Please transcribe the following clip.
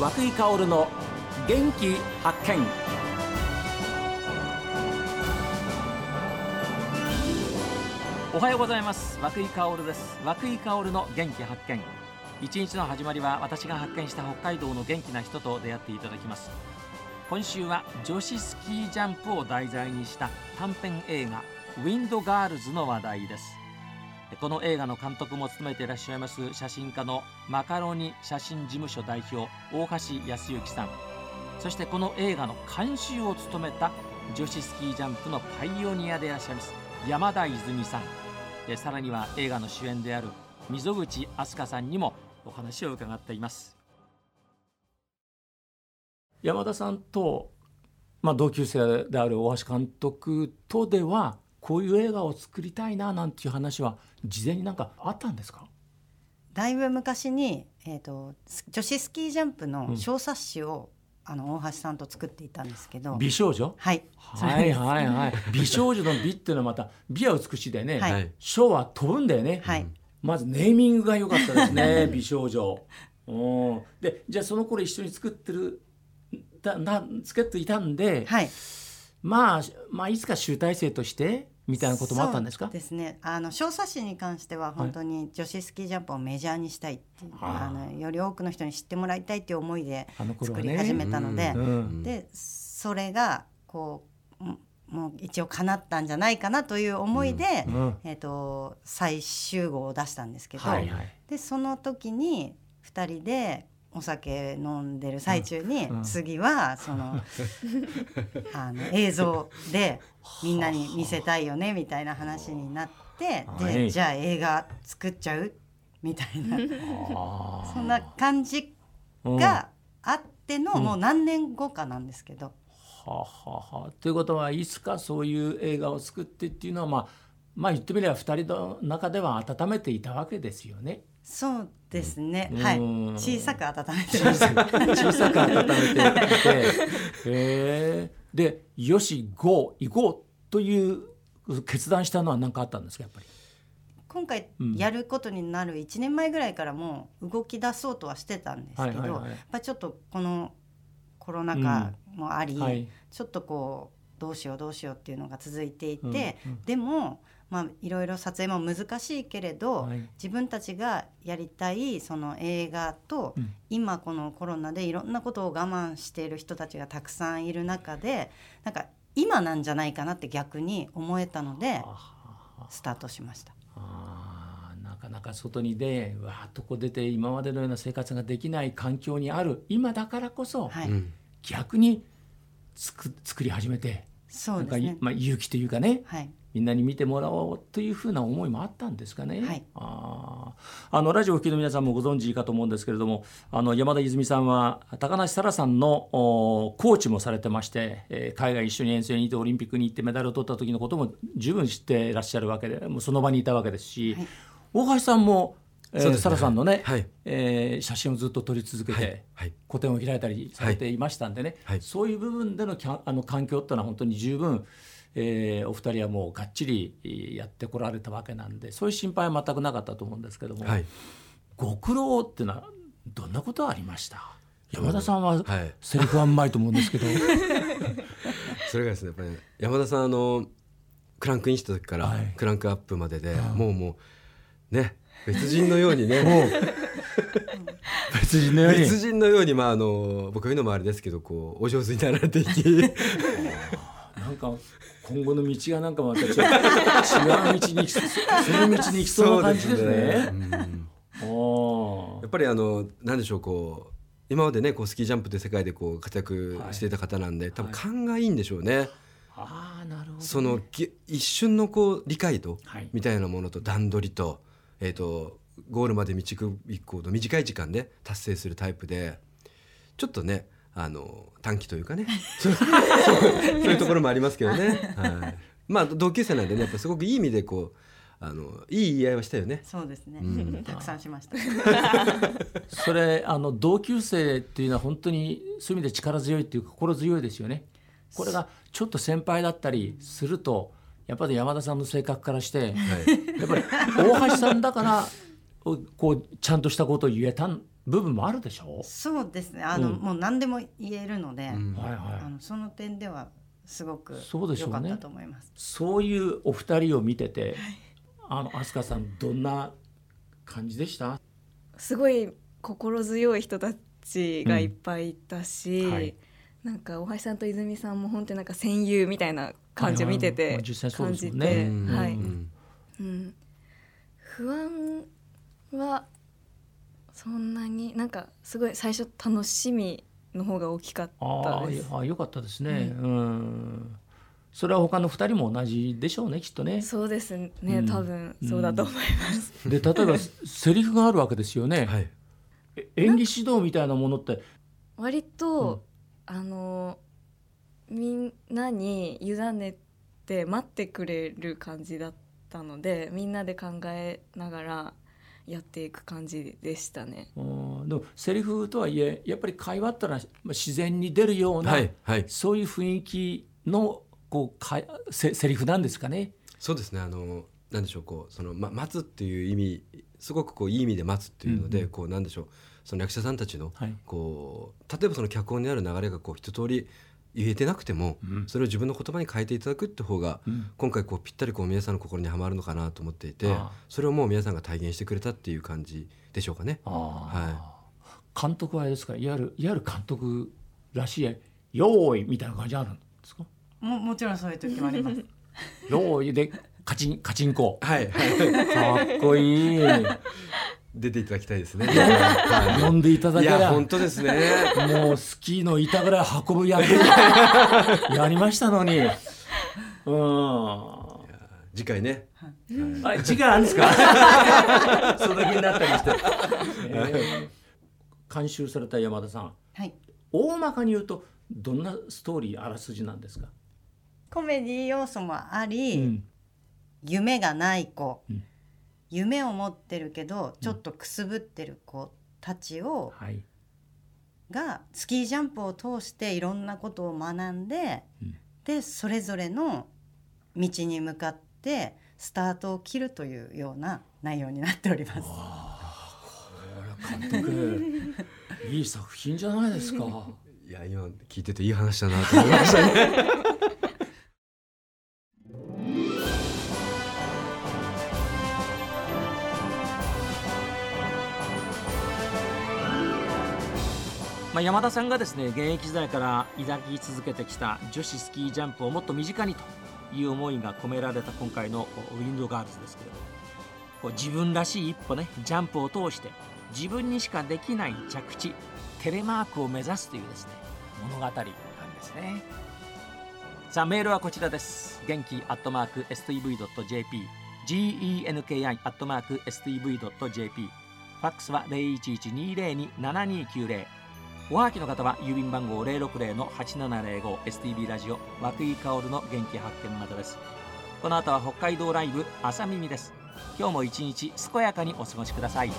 和久井薫の元気発見。おはようございます。和久井薫です。和久井薫の元気発見。一日の始まりは私が発見した北海道の元気な人と出会っていただきます。今週は女子スキージャンプを題材にした短編映画ウィンドガールズの話題です。この映画の監督も務めていらっしゃいます写真家のマカロニ写真事務所代表大橋康之さん。そしてこの映画の監修を務めた女子スキージャンプのパイオニアでいらっしゃいます山田泉さん。えさらには映画の主演である溝口飛鳥さんにもお話を伺っています。山田さんと、まあ、同級生である大橋監督とではこういう映画を作りたいななんていう話は事前になんかあったんですか？だいぶ昔に、えーと、女子スキージャンプの小冊子を、うん、あの大橋さんと作っていたんですけど。美少女？はい。はいはいはい。美少女の美っていうのはまた美は美しいでね、はい、小は飛ぶんだよね、はい、まずネーミングが良かったですね 美少女。おでじゃあその頃一緒に作ってるだな作っていたんで、はい、まあまあいつか集大成としてみたいなこともあったんですか？ですね。あの小冊子に関しては本当に女子スキージャンプをメジャーにしたいっていう、はい、あのより多くの人に知ってもらいたいっていう思いで作り始めたので、ねうん、でそれがこうもう一応叶ったんじゃないかなという思いで、うん、えーと、再集合を出したんですけど、はいはい、でその時に2人でお酒飲んでる最中に、うん、次はその あの映像でみんなに見せたいよねみたいな話になってでじゃあ映画作っちゃう？みたいな。そんな感じがあっての、もう何年後かなんですけど。はははということはいつかそういう映画を作ってっていうのはまあまあ言ってみれば2人の中では温めていたわけですよね。そうですね、はい。小さく温めて小さく温めていて。えでよしゴー行こうという決断したのは何かあったんですかやっぱり？今回やることになる1年前ぐらいからもう動き出そうとはしてたんですけど、やっぱちょっとこのコロナ禍もあり、うんはい、ちょっとこうどうしようどうしようっていうのが続いていて、うんうん、でもまあ、いろいろ撮影も難しいけれど、はい、自分たちがやりたいその映画と、うん、今このコロナでいろんなことを我慢している人たちがたくさんいる中でなんか今なんじゃないかなって逆に思えたのでスタートしました。なかなか外に出わーっとこう出て今までのような生活ができない環境にある今だからこそ、はい、逆に作作り始めてそうですね、まあ、勇気というかね、はい、みんなに見てもらおうというふうな思いもあったんですかね。はい、ああのラジオを聴きの皆さんもご存知かと思うんですけれどもあの山田泉さんは高梨沙羅さんのコーチもされてまして、えー、海外一緒に遠征に行ってオリンピックに行ってメダルを取った時のことも十分知っていらっしゃるわけでもうその場にいたわけですし、はい、大橋さんもえー、サラさんのね、はい、えー、写真をずっと撮り続けて、はい、個展を開いたりされていましたんでね、はい、そういう部分でのきゃあの環境っていうのは本当に十分えー、お二人はもうがっちりやってこられたわけなんでそういう心配は全くなかったと思うんですけども、はい、ご苦労っていうのはどんなことありました？山田さんはセリフはうまいと思うんですけど、はい、それがですねやっぱり、山田さんあのクランクインした時からクランクアップまでで、はい、もうもうね別人のようにね。別人のように。別人のようにまああの僕は言うのもあれですけどこうお上手になられていき なんか今後の道がなんかまた違う違う道にその道に行きそうな感じで すね。やっぱりあの何でしょうこう今までねこうスキージャンプで世界でこう活躍していた方なんで、はい、多分勘がいいんでしょうね。はい、あなるほど、ね、その一瞬のこう理解と、はい、みたいなものと段取りと,、えーと、ゴールまで導く行動短い時間で達成するタイプでちょっとねあの短期というかね そういうところもありますけどね、はい、まあ同級生なんでねやっぱすごくいい意味でこうあのいい言い合いはしたよね。そうですね。うん、たくさんしました。それあの同級生っていうのは本当にそういう意味で力強いっていうか心強いですよね。これがちょっと先輩だったりするとやっぱり山田さんの性格からして、はい、やっぱり大橋さんだからこうちゃんとしたことを言えたん部分もあるでしょ？そうですね。あの、うん、もう何でも言えるので、うん。はいはい、あのその点ではすごく良かったと思います。そういうお二人を見てて、はい、あの飛鳥さんどんな感じでした？すごい心強い人たちがいっぱいいたし、うん。はい、なんか大橋さんと泉さんも本当になんか戦友みたいな感じを見てて感じて、はい、うん、不安はそんなになんかすごい最初楽しみの方が大きかったです。ああよかったですね。うん、うんそれは他の2人も同じでしょうねきっとね。そうですね、うん、多分そうだと思います。うん、で例えばセリフがあるわけですよね。はい、演技指導みたいなものって？割と、うん、あのみんなに委ねて待ってくれる感じだったのでみんなで考えながらやっていく感じでしたね。でもセリフとはいえやっぱり会話ったら自然に出るような、はいはい、そういう雰囲気のこうかせセリフなんですかね。そうですね。あのなんでしょうこうその、ま、待つっていう意味すごくこういい意味で待つっていうので、うんうん、こうなんでしょうその役者さんたちの、はい、こう例えばその脚本にある流れがこう一通り言えてなくても、うん、それを自分の言葉に変えていただくって方が、うん、今回こうぴったりこう皆さんの心にはまるのかなと思っていてそれをもう皆さんが体現してくれたっていう感じでしょうかね。はい、監督はあれですか？いわゆるいわゆる監督らしい「用意」みたいな感じあるんですか？ももちろんそういう時もあります。用意でカチンカチンコ。はい。かっこいい。出ていただきたいですね。はい、呼んでいただけら。本当ですね。もうスキーの板ぐらい運ぶ役 やりましたのに。うん。次回ね。はい、次回あるんですか？その気になったりして。えー、監修された山田さん。はい。大まかに言うとどんなストーリーあらすじなんですか？コメディ要素もあり、うん、夢がない子。うん夢を持ってるけどちょっとくすぶってる子たちを、はい、がスキージャンプを通していろんなことを学んで、うん、でそれぞれの道に向かってスタートを切るというような内容になっております。監督 いい作品じゃないですか。いや今聞いてていい話だなと思いましたね。まあ、山田さんがですね現役時代から抱き続けてきた女子スキージャンプをもっと身近にという思いが込められた今回のウィンドガールズですけれどこう自分らしい一歩ねジャンプを通して自分にしかできない着地テレマークを目指すというですね物語なんですね。さあメールはこちらです。元気アットマーク STV.jp genki アットマーク STV.jp ファックスは0112027290おはがきの方は郵便番号 060-8705STB ラジオ和久井薫の元気発見までです。この後は北海道ライブ朝耳です。今日も一日健やかにお過ごしください。